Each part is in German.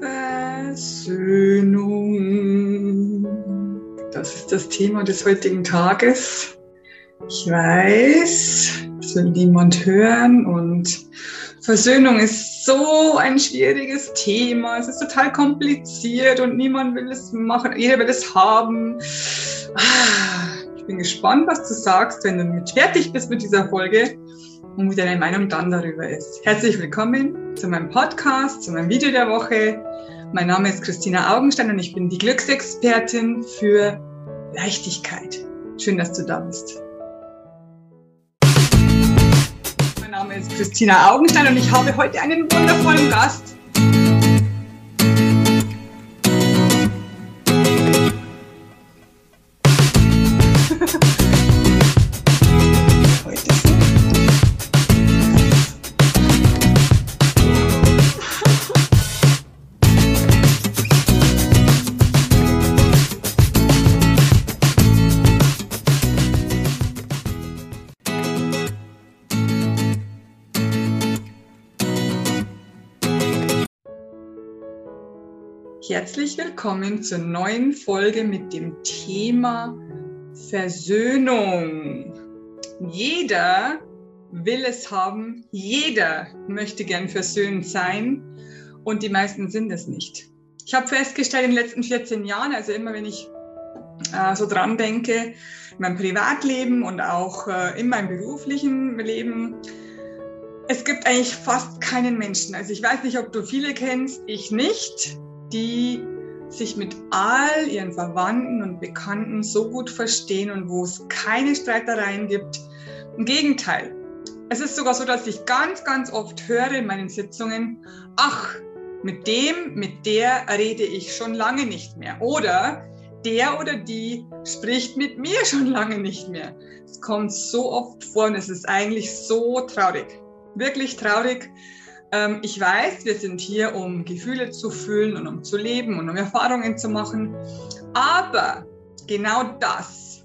Versöhnung. Das ist das Thema des heutigen Tages. Ich weiß, es will niemand hören und Versöhnung ist so ein schwieriges Thema. Es ist total kompliziert und niemand will es machen. Jeder will es haben. Ah, ich bin gespannt, was du sagst, wenn du mit fertig bist mit dieser Folge und wie deine Meinung dann darüber ist. Herzlich willkommen zu meinem Podcast, zu meinem Video der Woche. Mein Name ist Christina Augenstein und ich bin die Glücksexpertin für Leichtigkeit. Schön, dass du da bist. Mein Name ist Christina Augenstein und ich habe heute einen wundervollen Gast. Herzlich willkommen zur neuen Folge mit dem Thema Versöhnung. Jeder will es haben, jeder möchte gern versöhnt sein und die meisten sind es nicht. Ich habe festgestellt in den letzten 14 Jahren, also immer wenn ich äh, so dran denke, in meinem Privatleben und auch äh, in meinem beruflichen Leben, es gibt eigentlich fast keinen Menschen. Also ich weiß nicht, ob du viele kennst, ich nicht, die sich mit all ihren Verwandten und Bekannten so gut verstehen und wo es keine Streitereien gibt. Im Gegenteil, es ist sogar so, dass ich ganz, ganz oft höre in meinen Sitzungen, ach, mit dem, mit der rede ich schon lange nicht mehr. Oder der oder die spricht mit mir schon lange nicht mehr. Es kommt so oft vor und es ist eigentlich so traurig. Wirklich traurig, ich weiß, wir sind hier, um Gefühle zu fühlen und um zu leben und um Erfahrungen zu machen. Aber genau das,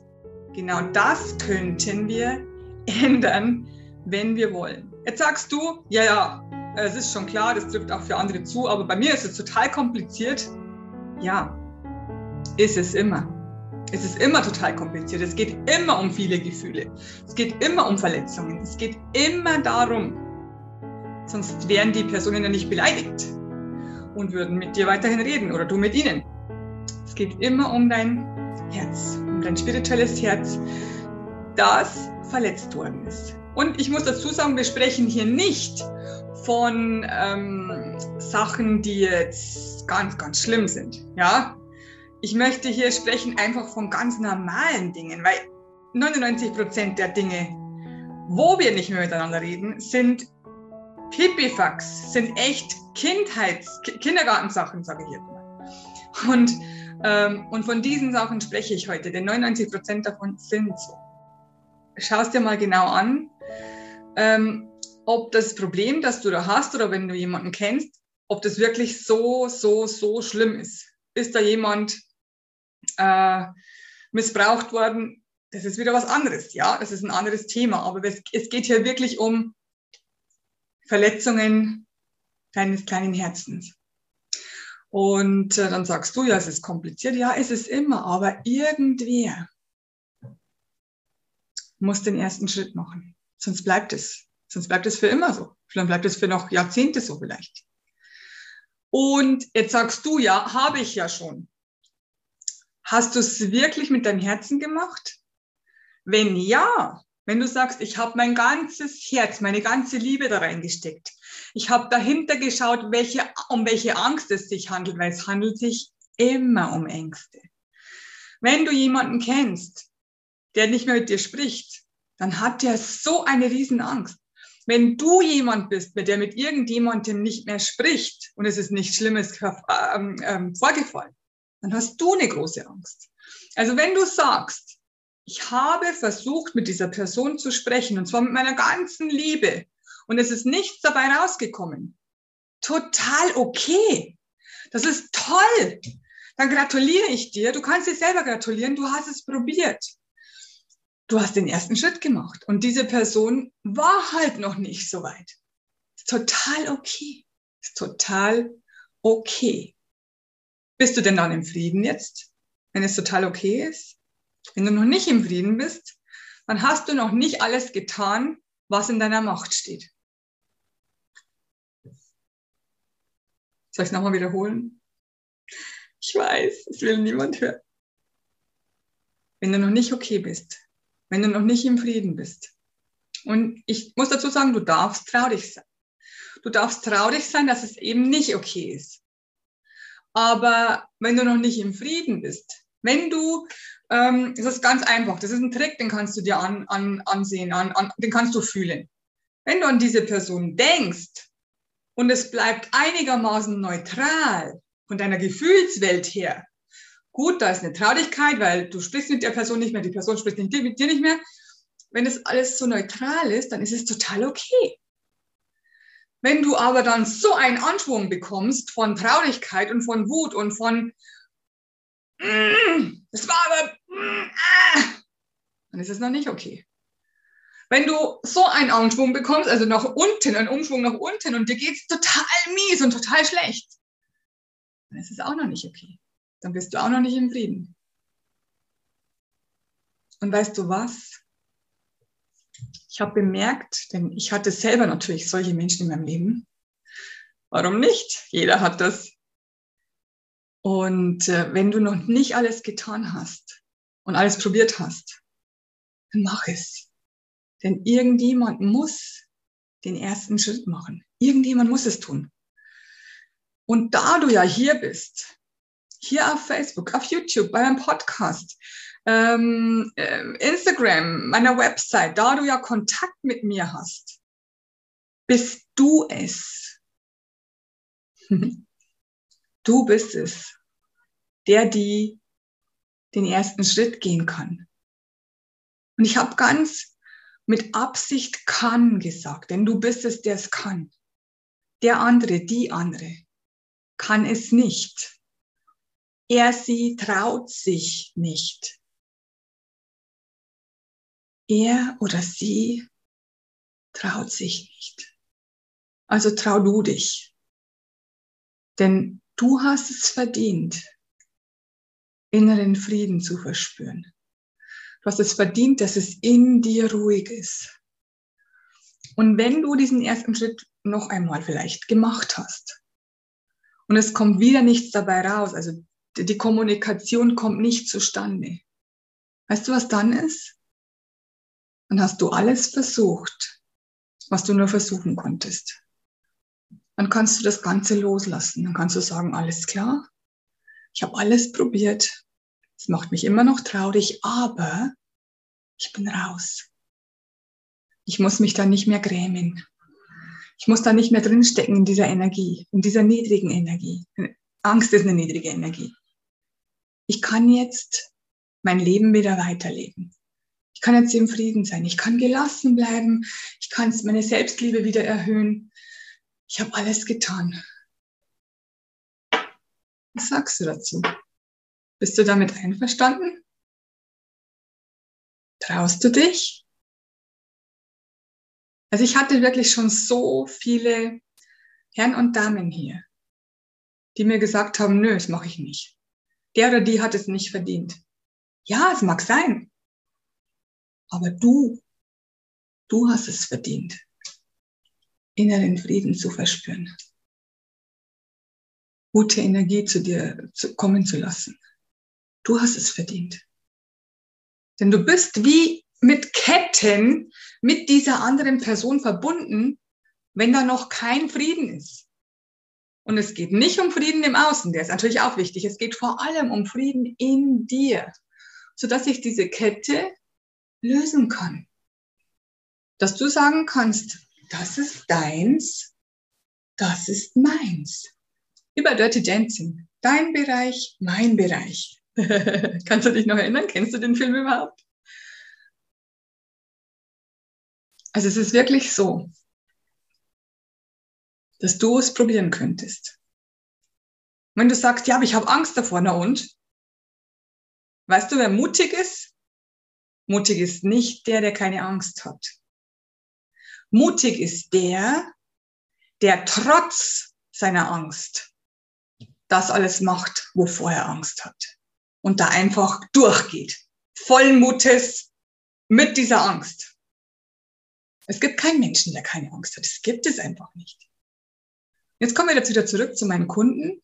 genau das könnten wir ändern, wenn wir wollen. Jetzt sagst du, ja, ja, es ist schon klar, das trifft auch für andere zu, aber bei mir ist es total kompliziert. Ja, ist es immer. Es ist immer total kompliziert. Es geht immer um viele Gefühle. Es geht immer um Verletzungen. Es geht immer darum, Sonst wären die Personen ja nicht beleidigt und würden mit dir weiterhin reden oder du mit ihnen. Es geht immer um dein Herz, um dein spirituelles Herz, das verletzt worden ist. Und ich muss dazu sagen, wir sprechen hier nicht von ähm, Sachen, die jetzt ganz, ganz schlimm sind. Ja, ich möchte hier sprechen einfach von ganz normalen Dingen, weil 99 Prozent der Dinge, wo wir nicht mehr miteinander reden, sind Pipifax sind echt Kindheits-, Kindergartensachen, sage ich jetzt mal. Und, ähm, und von diesen Sachen spreche ich heute, denn 99 Prozent davon sind so. Schau dir mal genau an, ähm, ob das Problem, das du da hast oder wenn du jemanden kennst, ob das wirklich so, so, so schlimm ist. Ist da jemand äh, missbraucht worden? Das ist wieder was anderes, ja, das ist ein anderes Thema, aber es, es geht hier wirklich um Verletzungen deines kleinen Herzens. Und äh, dann sagst du, ja, es ist kompliziert. Ja, es ist immer, aber irgendwer muss den ersten Schritt machen. Sonst bleibt es. Sonst bleibt es für immer so. Vielleicht bleibt es für noch Jahrzehnte so vielleicht. Und jetzt sagst du, ja, habe ich ja schon. Hast du es wirklich mit deinem Herzen gemacht? Wenn ja, wenn du sagst, ich habe mein ganzes Herz, meine ganze Liebe da reingesteckt, ich habe dahinter geschaut, welche, um welche Angst es sich handelt, weil es handelt sich immer um Ängste. Wenn du jemanden kennst, der nicht mehr mit dir spricht, dann hat der so eine Riesenangst. Wenn du jemand bist, der mit irgendjemandem nicht mehr spricht und es ist nichts Schlimmes ähm, ähm, vorgefallen, dann hast du eine große Angst. Also wenn du sagst, ich habe versucht, mit dieser Person zu sprechen, und zwar mit meiner ganzen Liebe. Und es ist nichts dabei rausgekommen. Total okay. Das ist toll. Dann gratuliere ich dir. Du kannst dir selber gratulieren. Du hast es probiert. Du hast den ersten Schritt gemacht. Und diese Person war halt noch nicht so weit. Ist total okay. Ist total okay. Bist du denn dann im Frieden jetzt, wenn es total okay ist? Wenn du noch nicht im Frieden bist, dann hast du noch nicht alles getan, was in deiner Macht steht. Soll ich es nochmal wiederholen? Ich weiß, es will niemand hören. Wenn du noch nicht okay bist, wenn du noch nicht im Frieden bist. Und ich muss dazu sagen, du darfst traurig sein. Du darfst traurig sein, dass es eben nicht okay ist. Aber wenn du noch nicht im Frieden bist, wenn du, ähm, das ist ganz einfach, das ist ein Trick, den kannst du dir an, an, ansehen, an, an, den kannst du fühlen. Wenn du an diese Person denkst und es bleibt einigermaßen neutral von deiner Gefühlswelt her, gut, da ist eine Traurigkeit, weil du sprichst mit der Person nicht mehr, die Person spricht dir, mit dir nicht mehr. Wenn das alles so neutral ist, dann ist es total okay. Wenn du aber dann so einen Anschwung bekommst von Traurigkeit und von Wut und von, das war aber, dann ist es noch nicht okay. Wenn du so einen Anschwung bekommst, also nach unten, einen Umschwung nach unten und dir geht es total mies und total schlecht, dann ist es auch noch nicht okay. Dann bist du auch noch nicht im Frieden. Und weißt du was? Ich habe bemerkt, denn ich hatte selber natürlich solche Menschen in meinem Leben. Warum nicht? Jeder hat das. Und äh, wenn du noch nicht alles getan hast und alles probiert hast, dann mach es. Denn irgendjemand muss den ersten Schritt machen. Irgendjemand muss es tun. Und da du ja hier bist, hier auf Facebook, auf YouTube, bei einem Podcast, ähm, äh, Instagram, meiner Website, da du ja Kontakt mit mir hast, bist du es. du bist es, der die den ersten Schritt gehen kann. Und ich habe ganz mit Absicht kann gesagt, denn du bist es, der es kann. Der andere, die andere kann es nicht. Er, sie traut sich nicht er oder sie traut sich nicht. Also trau du dich. Denn du hast es verdient, inneren Frieden zu verspüren. Du hast es verdient, dass es in dir ruhig ist. Und wenn du diesen ersten Schritt noch einmal vielleicht gemacht hast und es kommt wieder nichts dabei raus, also die Kommunikation kommt nicht zustande, weißt du, was dann ist? dann hast du alles versucht, was du nur versuchen konntest. Dann kannst du das Ganze loslassen. Dann kannst du sagen, alles klar, ich habe alles probiert. Es macht mich immer noch traurig, aber ich bin raus. Ich muss mich da nicht mehr grämen. Ich muss da nicht mehr drinstecken in dieser Energie, in dieser niedrigen Energie. Angst ist eine niedrige Energie. Ich kann jetzt mein Leben wieder weiterleben. Ich kann jetzt im Frieden sein. Ich kann gelassen bleiben. Ich kann meine Selbstliebe wieder erhöhen. Ich habe alles getan. Was sagst du dazu? Bist du damit einverstanden? Traust du dich? Also ich hatte wirklich schon so viele Herren und Damen hier, die mir gesagt haben, nö, das mache ich nicht. Der oder die hat es nicht verdient. Ja, es mag sein. Aber du, du hast es verdient, inneren Frieden zu verspüren, gute Energie zu dir zu kommen zu lassen. Du hast es verdient. Denn du bist wie mit Ketten mit dieser anderen Person verbunden, wenn da noch kein Frieden ist. Und es geht nicht um Frieden im Außen, der ist natürlich auch wichtig. Es geht vor allem um Frieden in dir, sodass sich diese Kette lösen kann. Dass du sagen kannst, das ist deins, das ist meins. Über Dirty Dancing. Dein Bereich, mein Bereich. Kannst du dich noch erinnern? Kennst du den Film überhaupt? Also es ist wirklich so, dass du es probieren könntest. Wenn du sagst, ja, aber ich habe Angst davor, na und? Weißt du, wer mutig ist? Mutig ist nicht der, der keine Angst hat. Mutig ist der, der trotz seiner Angst das alles macht, wovor er Angst hat. Und da einfach durchgeht. Vollen Mutes mit dieser Angst. Es gibt keinen Menschen, der keine Angst hat. Das gibt es einfach nicht. Jetzt kommen wir jetzt wieder zurück zu meinen Kunden,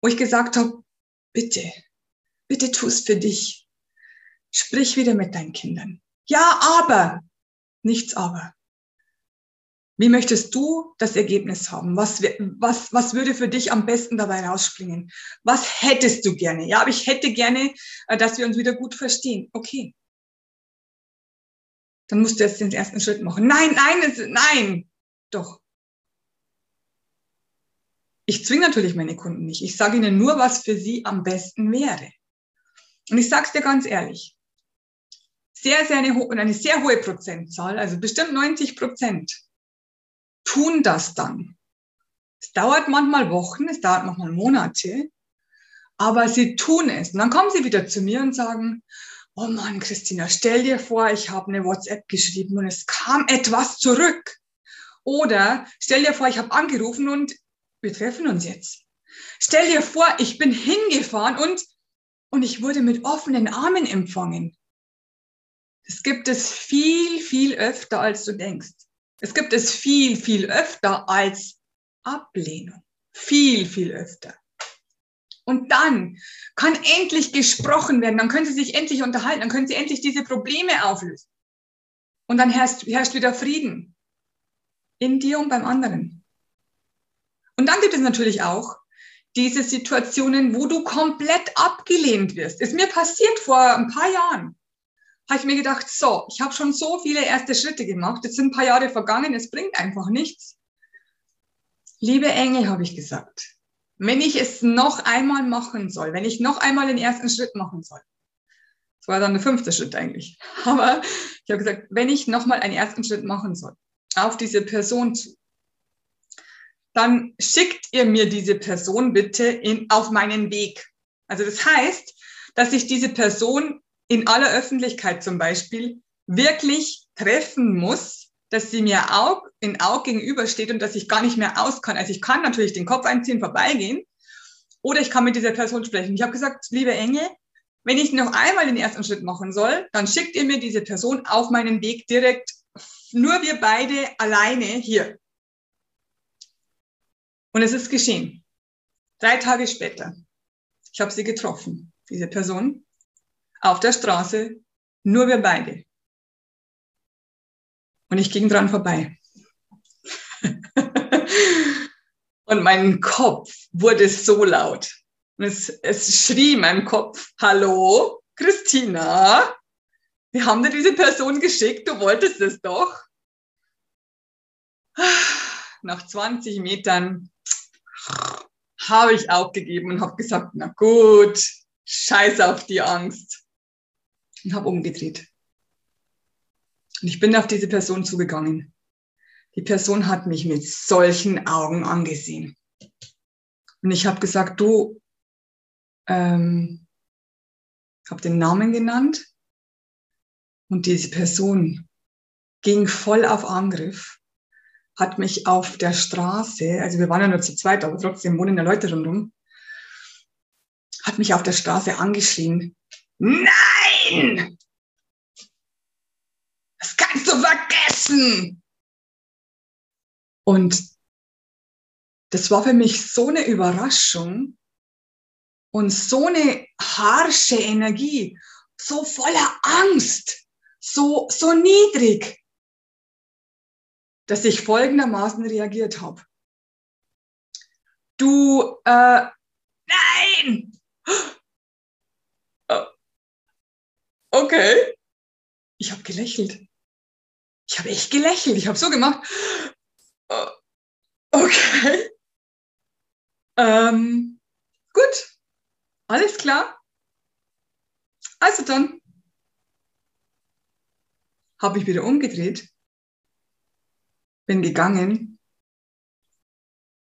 wo ich gesagt habe, bitte, bitte tu es für dich. Sprich wieder mit deinen Kindern. Ja, aber, nichts aber. Wie möchtest du das Ergebnis haben? Was, was, was würde für dich am besten dabei rausspringen? Was hättest du gerne? Ja, aber ich hätte gerne, äh, dass wir uns wieder gut verstehen. Okay. Dann musst du jetzt den ersten Schritt machen. Nein, nein, nein. Doch. Ich zwinge natürlich meine Kunden nicht. Ich sage ihnen nur, was für sie am besten wäre. Und ich sage es dir ganz ehrlich. Sehr, sehr eine, eine sehr hohe Prozentzahl, also bestimmt 90 Prozent tun das dann. Es dauert manchmal Wochen, es dauert manchmal Monate, aber sie tun es. Und dann kommen sie wieder zu mir und sagen, oh Mann, Christina, stell dir vor, ich habe eine WhatsApp geschrieben und es kam etwas zurück. Oder stell dir vor, ich habe angerufen und wir treffen uns jetzt. Stell dir vor, ich bin hingefahren und, und ich wurde mit offenen Armen empfangen. Das gibt es viel, viel öfter, als du denkst. Es gibt es viel, viel öfter als Ablehnung. Viel, viel öfter. Und dann kann endlich gesprochen werden, dann können sie sich endlich unterhalten, dann können sie endlich diese Probleme auflösen. Und dann herrscht, herrscht wieder Frieden. In dir und beim anderen. Und dann gibt es natürlich auch diese Situationen, wo du komplett abgelehnt wirst. Ist mir passiert vor ein paar Jahren habe ich mir gedacht, so, ich habe schon so viele erste Schritte gemacht, jetzt sind ein paar Jahre vergangen, es bringt einfach nichts. Liebe Engel, habe ich gesagt, wenn ich es noch einmal machen soll, wenn ich noch einmal den ersten Schritt machen soll, das war dann der fünfte Schritt eigentlich, aber ich habe gesagt, wenn ich noch mal einen ersten Schritt machen soll, auf diese Person zu, dann schickt ihr mir diese Person bitte in, auf meinen Weg. Also das heißt, dass ich diese Person in aller Öffentlichkeit zum Beispiel wirklich treffen muss, dass sie mir Aug in Aug gegenübersteht und dass ich gar nicht mehr aus kann. Also ich kann natürlich den Kopf einziehen, vorbeigehen oder ich kann mit dieser Person sprechen. Ich habe gesagt, liebe Engel, wenn ich noch einmal den ersten Schritt machen soll, dann schickt ihr mir diese Person auf meinen Weg direkt, nur wir beide alleine hier. Und es ist geschehen. Drei Tage später. Ich habe sie getroffen, diese Person auf der Straße, nur wir beide. Und ich ging dran vorbei. und mein Kopf wurde so laut. Und es, es schrie in meinem Kopf, hallo, Christina, wir haben dir diese Person geschickt, du wolltest es doch. Nach 20 Metern habe ich aufgegeben und habe gesagt, na gut, scheiß auf die Angst und habe umgedreht. Und ich bin auf diese Person zugegangen. Die Person hat mich mit solchen Augen angesehen. Und ich habe gesagt, du, ähm, habe den Namen genannt und diese Person ging voll auf Angriff, hat mich auf der Straße, also wir waren ja nur zu zweit, aber trotzdem wohnen ja Leute rundum, hat mich auf der Straße angeschrien. Nein! Nein! Das kannst du vergessen! Und das war für mich so eine Überraschung und so eine harsche Energie, so voller Angst, so, so niedrig, dass ich folgendermaßen reagiert habe. Du, äh, nein! Okay. Ich habe gelächelt. Ich habe echt gelächelt. Ich habe so gemacht. Uh, okay. Ähm, gut. Alles klar. Also dann habe ich wieder umgedreht, bin gegangen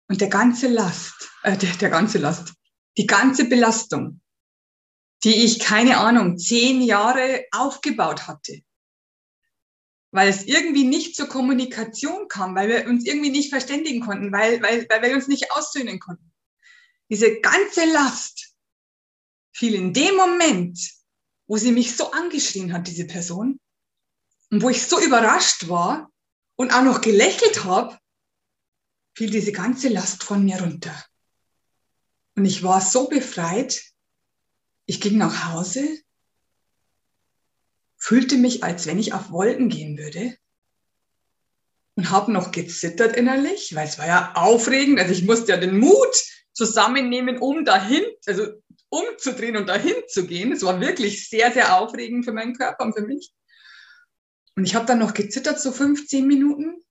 und der ganze Last, äh, der, der ganze Last, die ganze Belastung die ich, keine Ahnung, zehn Jahre aufgebaut hatte. Weil es irgendwie nicht zur Kommunikation kam, weil wir uns irgendwie nicht verständigen konnten, weil, weil, weil wir uns nicht aussöhnen konnten. diese ganze Last fiel in dem Moment, wo sie mich so angeschrien hat, diese Person, und wo ich so überrascht war und auch noch gelächelt habe, fiel diese ganze Last von mir runter. Und ich war so befreit. Ich ging nach Hause, fühlte mich, als wenn ich auf Wolken gehen würde und habe noch gezittert innerlich, weil es war ja aufregend. Also ich musste ja den Mut zusammennehmen, um dahin, also umzudrehen und dahin zu gehen. Es war wirklich sehr, sehr aufregend für meinen Körper und für mich. Und ich habe dann noch gezittert, so 15 Minuten,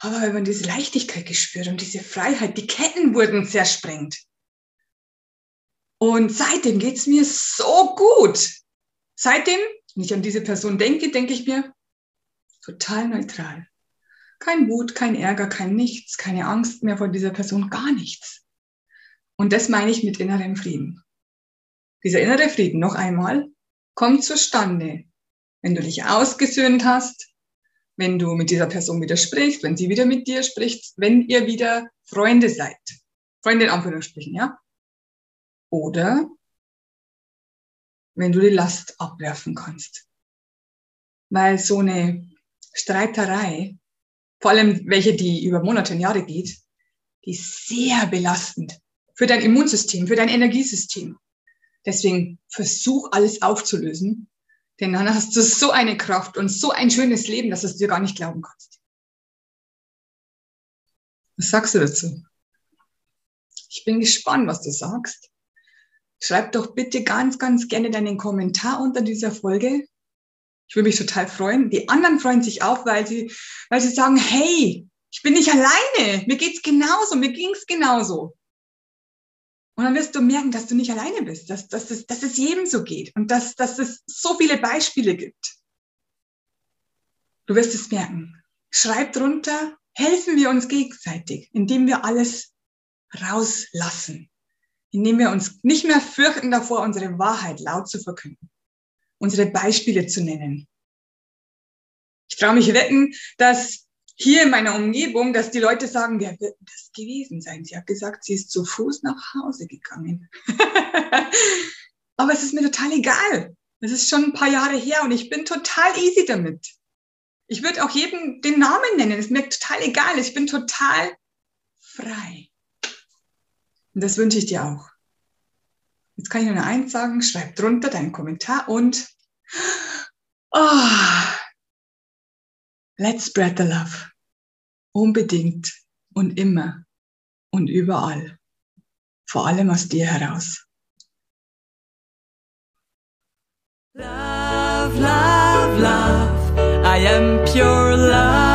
aber diese Leichtigkeit gespürt und diese Freiheit. Die Ketten wurden zersprengt. Und seitdem geht's mir so gut. Seitdem, wenn ich an diese Person denke, denke ich mir, total neutral. Kein Wut, kein Ärger, kein Nichts, keine Angst mehr vor dieser Person, gar nichts. Und das meine ich mit innerem Frieden. Dieser innere Frieden, noch einmal, kommt zustande, wenn du dich ausgesöhnt hast, wenn du mit dieser Person wieder sprichst, wenn sie wieder mit dir spricht, wenn ihr wieder Freunde seid. Freunde in Anführungsstrichen, ja? Oder wenn du die Last abwerfen kannst. Weil so eine Streiterei vor allem welche, die über Monate und Jahre geht, die ist sehr belastend für dein Immunsystem, für dein Energiesystem. Deswegen versuch alles aufzulösen, denn dann hast du so eine Kraft und so ein schönes Leben, dass du es dir gar nicht glauben kannst. Was sagst du dazu? Ich bin gespannt, was du sagst. Schreib doch bitte ganz, ganz gerne deinen Kommentar unter dieser Folge. Ich würde mich total freuen. Die anderen freuen sich auch, weil sie, weil sie sagen, hey, ich bin nicht alleine. Mir geht's genauso. Mir ging's genauso. Und dann wirst du merken, dass du nicht alleine bist, dass, dass, es, dass es jedem so geht und dass, dass es so viele Beispiele gibt. Du wirst es merken. Schreib drunter, helfen wir uns gegenseitig, indem wir alles rauslassen, indem wir uns nicht mehr fürchten davor, unsere Wahrheit laut zu verkünden unsere Beispiele zu nennen. Ich traue mich wetten, dass hier in meiner Umgebung, dass die Leute sagen, wer wird das gewesen sein? Sie hat gesagt, sie ist zu Fuß nach Hause gegangen. Aber es ist mir total egal. Es ist schon ein paar Jahre her und ich bin total easy damit. Ich würde auch jedem den Namen nennen. Es ist mir total egal. Ich bin total frei. Und das wünsche ich dir auch. Jetzt kann ich nur eins sagen, schreib drunter deinen Kommentar und oh, let's spread the love. Unbedingt und immer und überall. Vor allem aus dir heraus. Love, love, love. I am pure love.